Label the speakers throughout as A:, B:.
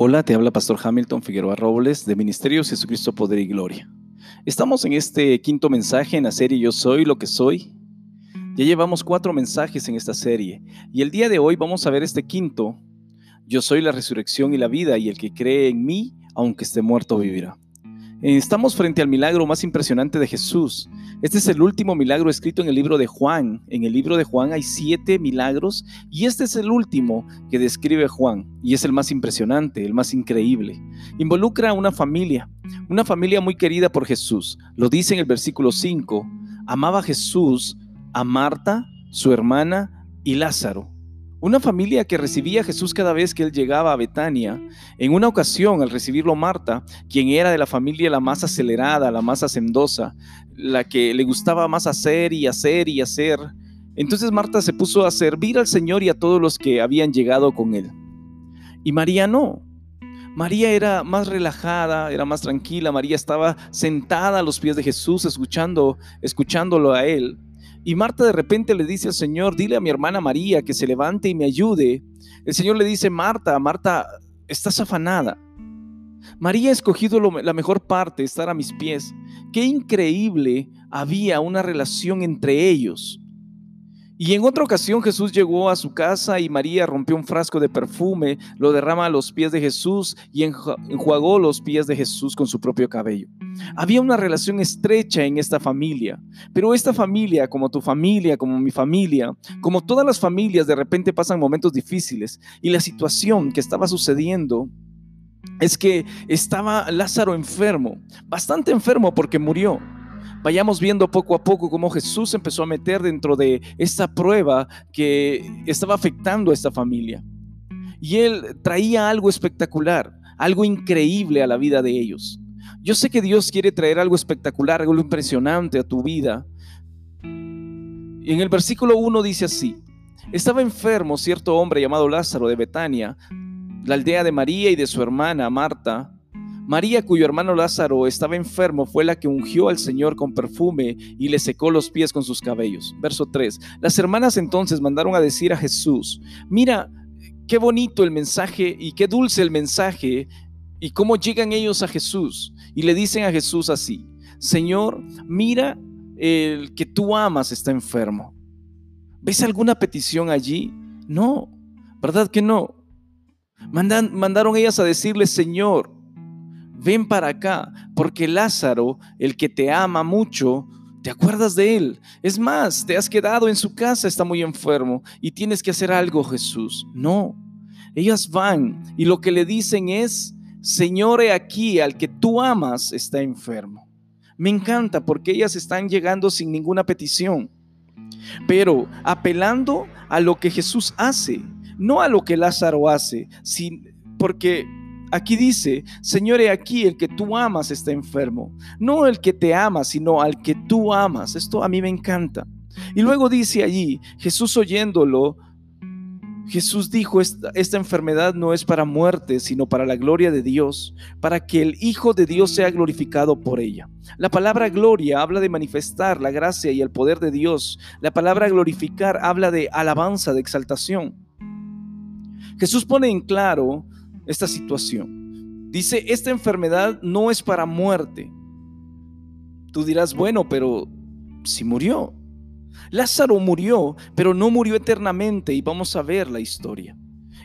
A: Hola, te habla Pastor Hamilton Figueroa Robles de Ministerios Jesucristo Poder y Gloria. Estamos en este quinto mensaje en la serie Yo Soy lo que soy. Ya llevamos cuatro mensajes en esta serie y el día de hoy vamos a ver este quinto. Yo soy la resurrección y la vida y el que cree en mí, aunque esté muerto, vivirá. Estamos frente al milagro más impresionante de Jesús. Este es el último milagro escrito en el libro de Juan. En el libro de Juan hay siete milagros y este es el último que describe Juan y es el más impresionante, el más increíble. Involucra a una familia, una familia muy querida por Jesús. Lo dice en el versículo 5. Amaba Jesús a Marta, su hermana y Lázaro. Una familia que recibía a Jesús cada vez que él llegaba a Betania. En una ocasión, al recibirlo Marta, quien era de la familia la más acelerada, la más hacendosa, la que le gustaba más hacer y hacer y hacer, entonces Marta se puso a servir al Señor y a todos los que habían llegado con él. Y María no. María era más relajada, era más tranquila. María estaba sentada a los pies de Jesús, escuchando, escuchándolo a él. Y Marta de repente le dice al Señor, dile a mi hermana María que se levante y me ayude. El Señor le dice, Marta, Marta, estás afanada. María ha escogido la mejor parte, estar a mis pies. Qué increíble había una relación entre ellos. Y en otra ocasión Jesús llegó a su casa y María rompió un frasco de perfume, lo derrama a los pies de Jesús y enjuagó los pies de Jesús con su propio cabello. Había una relación estrecha en esta familia, pero esta familia, como tu familia, como mi familia, como todas las familias, de repente pasan momentos difíciles y la situación que estaba sucediendo es que estaba Lázaro enfermo, bastante enfermo porque murió vayamos viendo poco a poco cómo Jesús empezó a meter dentro de esta prueba que estaba afectando a esta familia. Y él traía algo espectacular, algo increíble a la vida de ellos. Yo sé que Dios quiere traer algo espectacular, algo impresionante a tu vida. Y en el versículo 1 dice así, estaba enfermo cierto hombre llamado Lázaro de Betania, la aldea de María y de su hermana Marta. María, cuyo hermano Lázaro estaba enfermo, fue la que ungió al Señor con perfume y le secó los pies con sus cabellos. Verso 3. Las hermanas entonces mandaron a decir a Jesús, mira, qué bonito el mensaje y qué dulce el mensaje y cómo llegan ellos a Jesús. Y le dicen a Jesús así, Señor, mira, el que tú amas está enfermo. ¿Ves alguna petición allí? No, ¿verdad que no? Mandan, mandaron ellas a decirle, Señor, ven para acá, porque Lázaro, el que te ama mucho, ¿te acuerdas de él? Es más, te has quedado en su casa, está muy enfermo y tienes que hacer algo, Jesús. No, ellas van y lo que le dicen es, Señor, aquí, al que tú amas está enfermo. Me encanta porque ellas están llegando sin ninguna petición, pero apelando a lo que Jesús hace, no a lo que Lázaro hace, sin, porque Aquí dice, Señor, aquí el que tú amas está enfermo. No el que te ama, sino al que tú amas. Esto a mí me encanta. Y luego dice allí, Jesús oyéndolo, Jesús dijo, esta, esta, enfermedad no es para muerte, sino para la gloria de Dios, para que el Hijo de Dios sea glorificado por ella. La palabra gloria habla de manifestar la gracia y el poder de Dios. La palabra glorificar habla de alabanza, de exaltación. Jesús pone en claro esta situación. Dice, esta enfermedad no es para muerte. Tú dirás, bueno, pero si murió. Lázaro murió, pero no murió eternamente y vamos a ver la historia.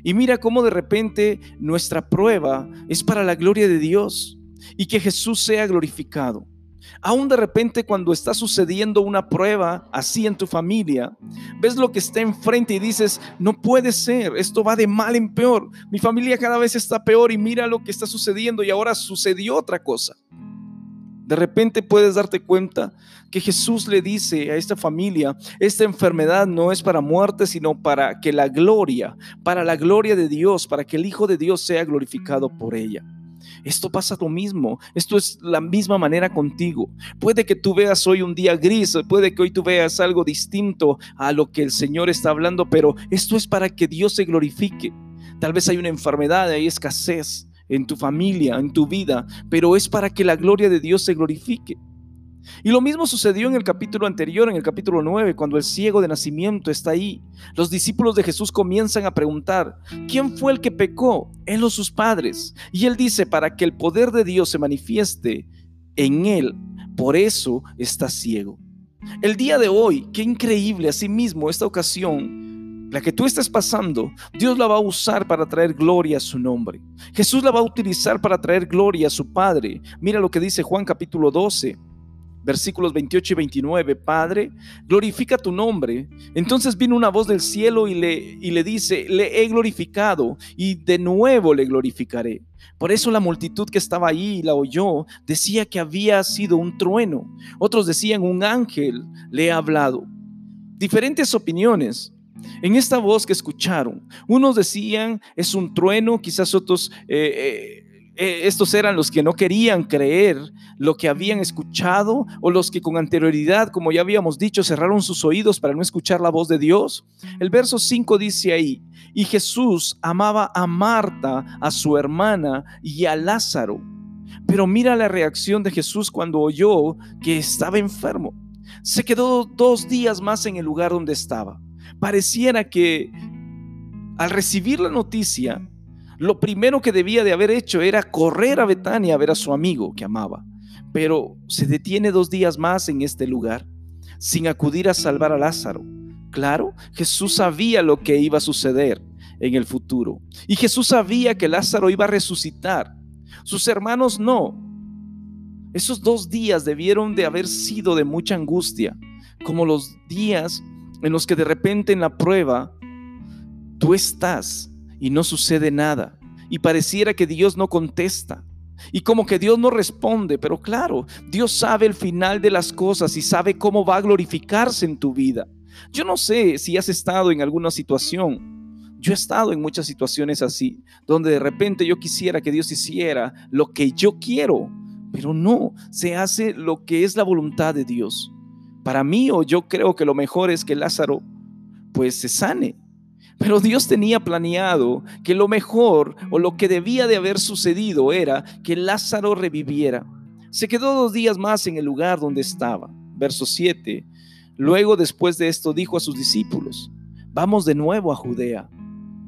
A: Y mira cómo de repente nuestra prueba es para la gloria de Dios y que Jesús sea glorificado. Aún de repente cuando está sucediendo una prueba así en tu familia, ves lo que está enfrente y dices, no puede ser, esto va de mal en peor. Mi familia cada vez está peor y mira lo que está sucediendo y ahora sucedió otra cosa. De repente puedes darte cuenta que Jesús le dice a esta familia, esta enfermedad no es para muerte, sino para que la gloria, para la gloria de Dios, para que el Hijo de Dios sea glorificado por ella. Esto pasa lo mismo, esto es la misma manera contigo. Puede que tú veas hoy un día gris, puede que hoy tú veas algo distinto a lo que el Señor está hablando, pero esto es para que Dios se glorifique. Tal vez hay una enfermedad, hay escasez en tu familia, en tu vida, pero es para que la gloria de Dios se glorifique. Y lo mismo sucedió en el capítulo anterior, en el capítulo 9, cuando el ciego de nacimiento está ahí. Los discípulos de Jesús comienzan a preguntar, ¿quién fue el que pecó? Él o sus padres. Y él dice, para que el poder de Dios se manifieste en él, por eso está ciego. El día de hoy, qué increíble, asimismo, esta ocasión, la que tú estás pasando, Dios la va a usar para traer gloria a su nombre. Jesús la va a utilizar para traer gloria a su Padre. Mira lo que dice Juan capítulo 12 versículos 28 y 29, Padre, glorifica tu nombre. Entonces vino una voz del cielo y le, y le dice, le he glorificado y de nuevo le glorificaré. Por eso la multitud que estaba ahí la oyó, decía que había sido un trueno. Otros decían, un ángel le ha hablado. Diferentes opiniones. En esta voz que escucharon, unos decían es un trueno, quizás otros eh, eh, eh, estos eran los que no querían creer lo que habían escuchado o los que con anterioridad, como ya habíamos dicho, cerraron sus oídos para no escuchar la voz de Dios. El verso 5 dice ahí, y Jesús amaba a Marta, a su hermana y a Lázaro. Pero mira la reacción de Jesús cuando oyó que estaba enfermo. Se quedó dos días más en el lugar donde estaba. Pareciera que al recibir la noticia, lo primero que debía de haber hecho era correr a Betania a ver a su amigo que amaba, pero se detiene dos días más en este lugar sin acudir a salvar a Lázaro. Claro, Jesús sabía lo que iba a suceder en el futuro y Jesús sabía que Lázaro iba a resucitar. Sus hermanos no. Esos dos días debieron de haber sido de mucha angustia, como los días en los que de repente en la prueba tú estás y no sucede nada. Y pareciera que Dios no contesta. Y como que Dios no responde, pero claro, Dios sabe el final de las cosas y sabe cómo va a glorificarse en tu vida. Yo no sé si has estado en alguna situación. Yo he estado en muchas situaciones así, donde de repente yo quisiera que Dios hiciera lo que yo quiero, pero no, se hace lo que es la voluntad de Dios. Para mí, o yo creo que lo mejor es que Lázaro pues se sane, pero Dios tenía planeado que lo mejor o lo que debía de haber sucedido era que Lázaro reviviera. Se quedó dos días más en el lugar donde estaba. Verso 7. Luego después de esto dijo a sus discípulos, vamos de nuevo a Judea.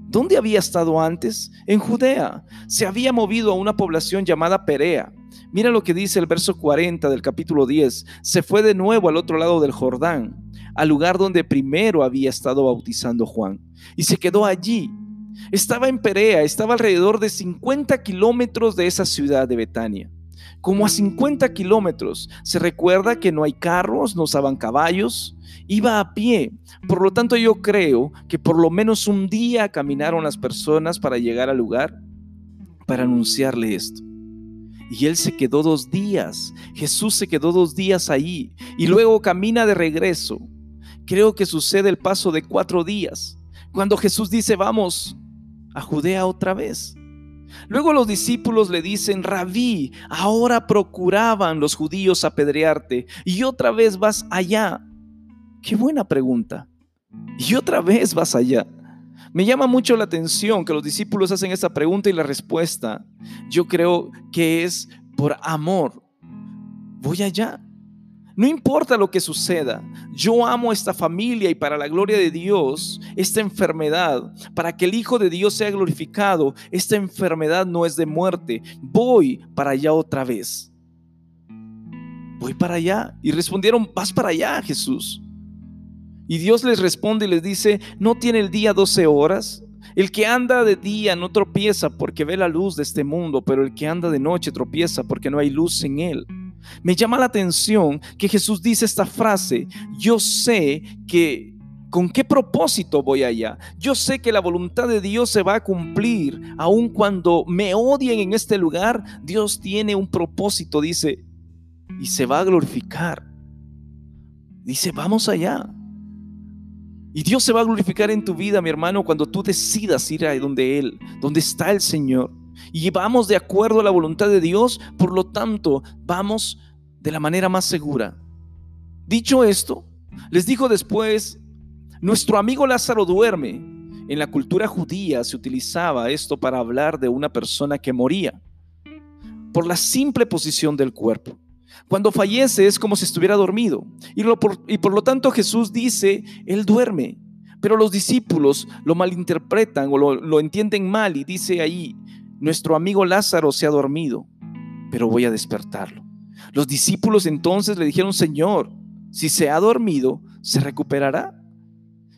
A: ¿Dónde había estado antes? En Judea. Se había movido a una población llamada Perea. Mira lo que dice el verso 40 del capítulo 10. Se fue de nuevo al otro lado del Jordán al lugar donde primero había estado bautizando Juan. Y se quedó allí. Estaba en Perea, estaba alrededor de 50 kilómetros de esa ciudad de Betania. Como a 50 kilómetros. Se recuerda que no hay carros, no usaban caballos, iba a pie. Por lo tanto, yo creo que por lo menos un día caminaron las personas para llegar al lugar para anunciarle esto. Y él se quedó dos días. Jesús se quedó dos días ahí y luego camina de regreso creo que sucede el paso de cuatro días, cuando Jesús dice, vamos a Judea otra vez. Luego los discípulos le dicen, rabí, ahora procuraban los judíos apedrearte y otra vez vas allá. Qué buena pregunta. Y otra vez vas allá. Me llama mucho la atención que los discípulos hacen esa pregunta y la respuesta, yo creo que es por amor. Voy allá. No importa lo que suceda, yo amo esta familia y para la gloria de Dios, esta enfermedad, para que el Hijo de Dios sea glorificado, esta enfermedad no es de muerte. Voy para allá otra vez. Voy para allá. Y respondieron, vas para allá, Jesús. Y Dios les responde y les dice, ¿no tiene el día 12 horas? El que anda de día no tropieza porque ve la luz de este mundo, pero el que anda de noche tropieza porque no hay luz en él. Me llama la atención que Jesús dice esta frase, yo sé que ¿Con qué propósito voy allá? Yo sé que la voluntad de Dios se va a cumplir, aun cuando me odien en este lugar, Dios tiene un propósito, dice, y se va a glorificar. Dice, vamos allá. Y Dios se va a glorificar en tu vida, mi hermano, cuando tú decidas ir a donde Él, donde está el Señor y vamos de acuerdo a la voluntad de Dios, por lo tanto, vamos de la manera más segura. Dicho esto, les dijo después, nuestro amigo Lázaro duerme. En la cultura judía se utilizaba esto para hablar de una persona que moría por la simple posición del cuerpo. Cuando fallece es como si estuviera dormido. Y, por, lo tanto Jesús dice, Él duerme. Pero los discípulos lo malinterpretan o lo, lo entienden mal y dice ahí, nuestro amigo Lázaro se ha dormido, pero voy a despertarlo. Los discípulos entonces le dijeron, Señor, si se ha dormido, ¿se recuperará?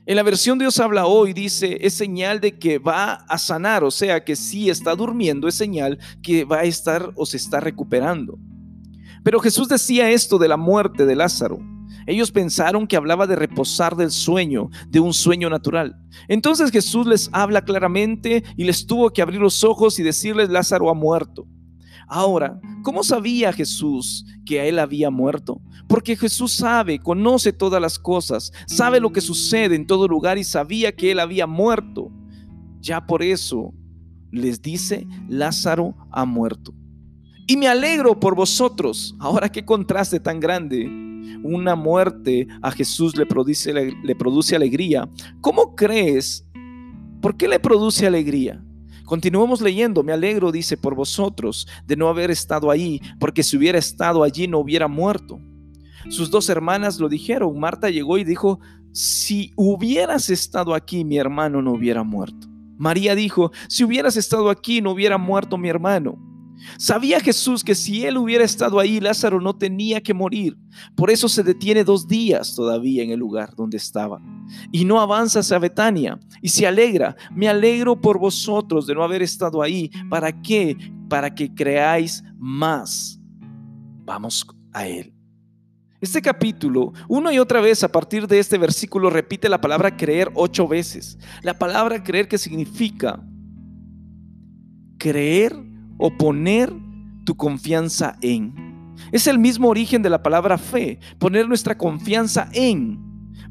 A: En la versión Dios habla hoy dice, es señal de que va a sanar, o sea que si está durmiendo es señal que va a estar o se está recuperando. Pero Jesús decía esto de la muerte de Lázaro. Ellos pensaron que hablaba de reposar del sueño, de un sueño natural. Entonces Jesús les habla claramente y les tuvo que abrir los ojos y decirles, Lázaro ha muerto. Ahora, ¿cómo sabía Jesús que a él había muerto? Porque Jesús sabe, conoce todas las cosas, sabe lo que sucede en todo lugar y sabía que él había muerto. Ya por eso les dice, Lázaro ha muerto. Y me alegro por vosotros. Ahora qué contraste tan grande. Una muerte a Jesús le produce, le produce alegría. ¿Cómo crees? ¿Por qué le produce alegría? Continuamos leyendo, me alegro, dice, por vosotros de no haber estado ahí, porque si hubiera estado allí no hubiera muerto. Sus dos hermanas lo dijeron. Marta llegó y dijo, si hubieras estado aquí, mi hermano no hubiera muerto. María dijo, si hubieras estado aquí, no hubiera muerto mi hermano. Sabía Jesús que si él hubiera estado ahí, Lázaro no tenía que morir. Por eso se detiene dos días todavía en el lugar donde estaba. Y no avanza hacia Betania y se alegra. Me alegro por vosotros de no haber estado ahí. ¿Para qué? Para que creáis más. Vamos a él. Este capítulo, una y otra vez a partir de este versículo, repite la palabra creer ocho veces. La palabra creer que significa creer o poner tu confianza en. Es el mismo origen de la palabra fe, poner nuestra confianza en,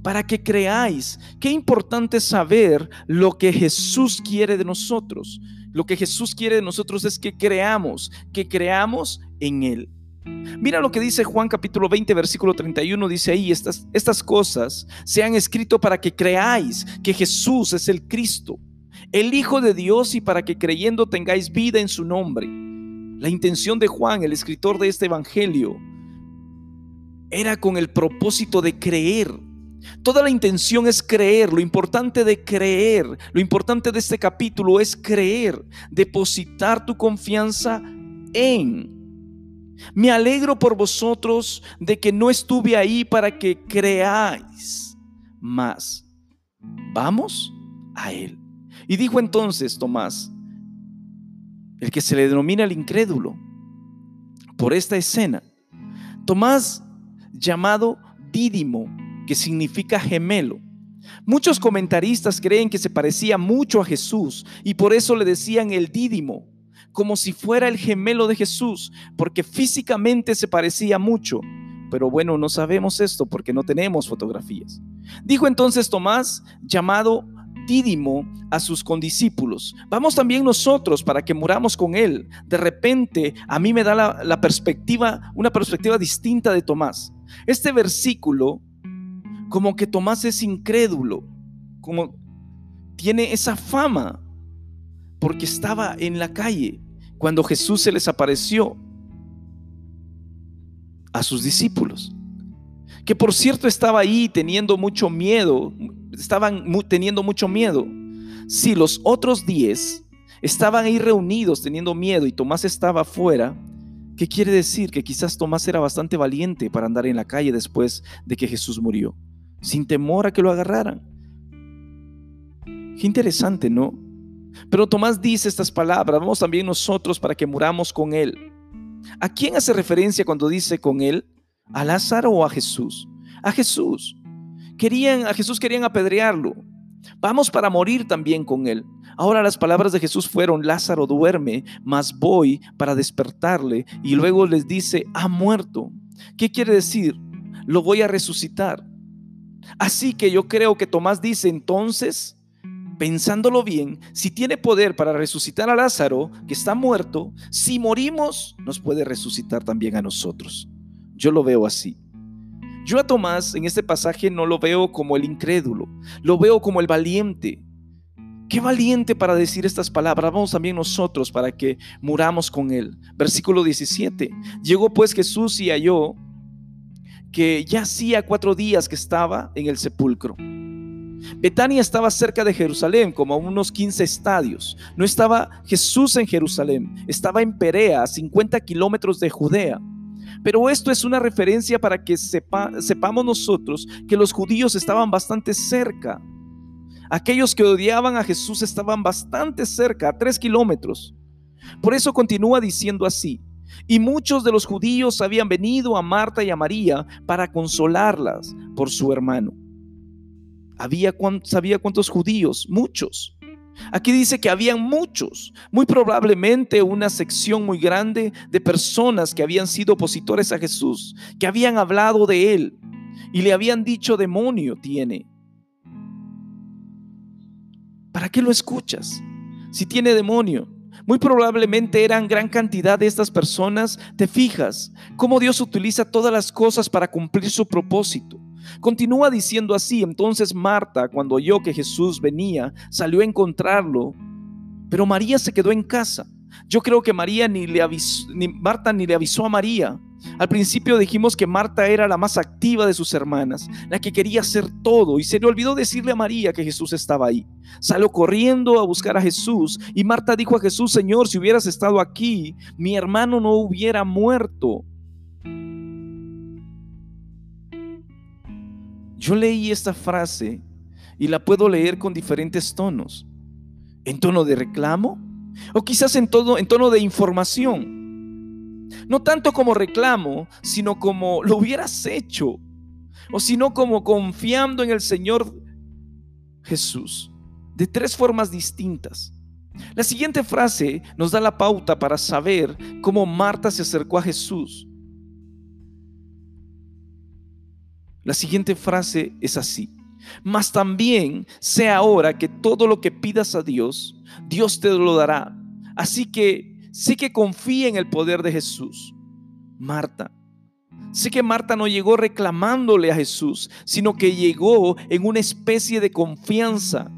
A: para que creáis. Qué importante saber lo que Jesús quiere de nosotros. Lo que Jesús quiere de nosotros es que creamos, que creamos en Él. Mira lo que dice Juan capítulo 20, versículo 31, dice ahí, estas, estas cosas se han escrito para que creáis que Jesús es el Cristo, el Hijo de Dios y para que creyendo tengáis vida en su nombre. La intención de Juan, el escritor de este Evangelio, era con el propósito de creer. Toda la intención es creer, lo importante de creer, lo importante de este capítulo es creer, depositar tu confianza en. Me alegro por vosotros de que no estuve ahí para que creáis más. Vamos a Él. Y dijo entonces Tomás, el que se le denomina el incrédulo, por esta escena, Tomás llamado Dídimo, que significa gemelo. Muchos comentaristas creen que se parecía mucho a Jesús y por eso le decían el Dídimo, como si fuera el gemelo de Jesús, porque físicamente se parecía mucho. Pero bueno, no sabemos esto porque no tenemos fotografías. Dijo entonces Tomás, llamado A sus condiscípulos. Vamos también nosotros para que muramos con él. De repente a mí me da la, la perspectiva, una perspectiva distinta de Tomás. Este versículo, como que Tomás es incrédulo, como tiene esa fama, porque estaba en la calle cuando Jesús se les apareció a sus discípulos que por cierto estaba ahí teniendo mucho miedo, estaban teniendo mucho miedo. Si los otros diez estaban ahí reunidos teniendo miedo y Tomás estaba afuera, ¿qué quiere decir? Que quizás Tomás era bastante valiente para andar en la calle después de que Jesús murió, sin temor a que lo agarraran. Qué interesante, ¿no? Pero Tomás dice estas palabras, vamos también nosotros para que muramos con él. ¿A quién hace referencia cuando dice con él? ¿A Lázaro o a Jesús? A Jesús. Querían, a Jesús querían apedrearlo. Vamos para morir también con él. Ahora las palabras de Jesús fueron, Lázaro duerme, mas voy para despertarle. Y luego les dice, ha muerto. ¿Qué quiere decir? Lo voy a resucitar. Así que yo creo que Tomás dice entonces, pensándolo bien, si tiene poder para resucitar a Lázaro, que está muerto, si morimos, nos puede resucitar también a nosotros. Yo lo veo así. Yo a Tomás en este pasaje no lo veo como el incrédulo, lo veo como el valiente, Qué valiente para decir estas palabras. Vamos también nosotros para que muramos con él. Versículo 17. Llegó pues Jesús y halló que ya hacía cuatro días que estaba en el sepulcro. Betania estaba cerca de Jerusalén, como a unos 15 estadios. No estaba Jesús en Jerusalén, estaba en Perea, a 50 kilómetros de Judea. Pero esto es una referencia para que sepamos nosotros que los judíos estaban bastante cerca Aquellos que odiaban a Jesús estaban bastante cerca, a tres kilómetros. Por eso continúa diciendo así. Y muchos de los judíos habían venido a Marta y a María para consolarlas por su hermano. Había, ¿Sabía cuántos judíos? Muchos. Aquí dice que habían muchos, muy probablemente una sección muy grande de personas que habían sido opositores a Jesús, que habían hablado de él y le habían dicho demonio tiene, ¿Para qué lo escuchas? Si tiene demonio. Muy probablemente eran gran cantidad de estas personas. Te fijas cómo Dios utiliza todas las cosas para cumplir su propósito. Continúa diciendo así. Entonces Marta, cuando oyó que Jesús venía, salió a encontrarlo. Pero María se quedó en casa. Yo creo que María ni le avisó, ni Marta ni le avisó a María. Al principio dijimos que Marta era la más activa de sus hermanas, la que quería hacer todo y se le olvidó decirle a María que Jesús estaba ahí. Salió corriendo a buscar a Jesús y Marta dijo a Jesús, Señor, si hubieras estado aquí, mi hermano no hubiera muerto. Yo leí esta frase y la puedo leer con diferentes tonos. En tono de reclamo o quizás en, todo, en tono de información. No tanto como reclamo, sino como lo hubieras hecho. O sino como confiando en el Señor Jesús. De tres formas distintas. La siguiente frase nos da la pauta para saber cómo Marta se acercó a Jesús. La siguiente frase es así. Mas también sé ahora que todo lo que pidas a Dios, Dios te lo dará. Así que Sí que confía en el poder de Jesús. Marta. Sí que Marta no llegó reclamándole a Jesús, sino que llegó en una especie de confianza.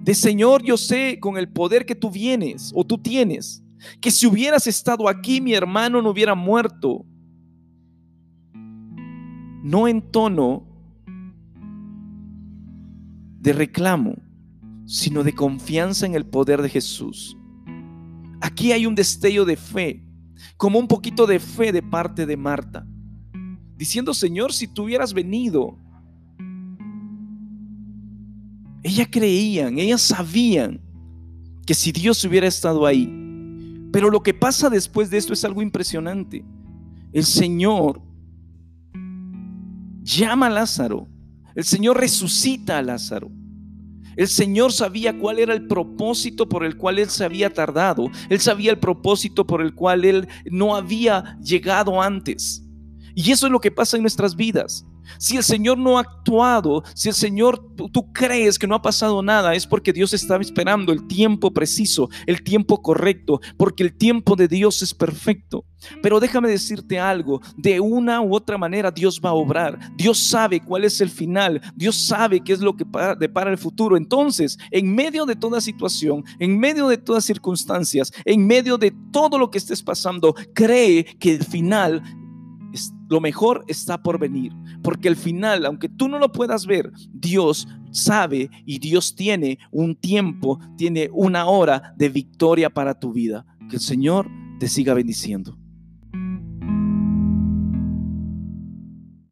A: De Señor, yo sé con el poder que tú vienes o tú tienes, que si hubieras estado aquí mi hermano no hubiera muerto. No en tono de reclamo, sino de confianza en el poder de Jesús. Aquí hay un destello de fe, como un poquito de fe de parte de Marta, diciendo, Señor, si tú hubieras venido, ella creían, ellas sabían que si Dios hubiera estado ahí. Pero lo que pasa después de esto es algo impresionante. El Señor llama a Lázaro. El Señor resucita a Lázaro. El Señor sabía cuál era el propósito por el cual Él se había tardado. Él sabía el propósito por el cual Él no había llegado antes. Y eso es lo que pasa en nuestras vidas. Si el Señor no ha actuado, si el Señor, tú, crees que no ha pasado nada, es porque Dios estaba esperando el tiempo preciso, el tiempo correcto, porque el tiempo de Dios es perfecto. Pero déjame decirte algo, de una u otra manera Dios va a obrar. Dios sabe cuál es el final, Dios sabe qué es lo que depara el futuro. Entonces, en medio de toda situación, en medio de todas circunstancias, en medio de todo lo que estés pasando, cree que el final lo mejor está por venir, porque al final, aunque tú no lo puedas ver, Dios sabe y Dios tiene un tiempo, tiene una hora de victoria para tu vida. Que el Señor te siga bendiciendo.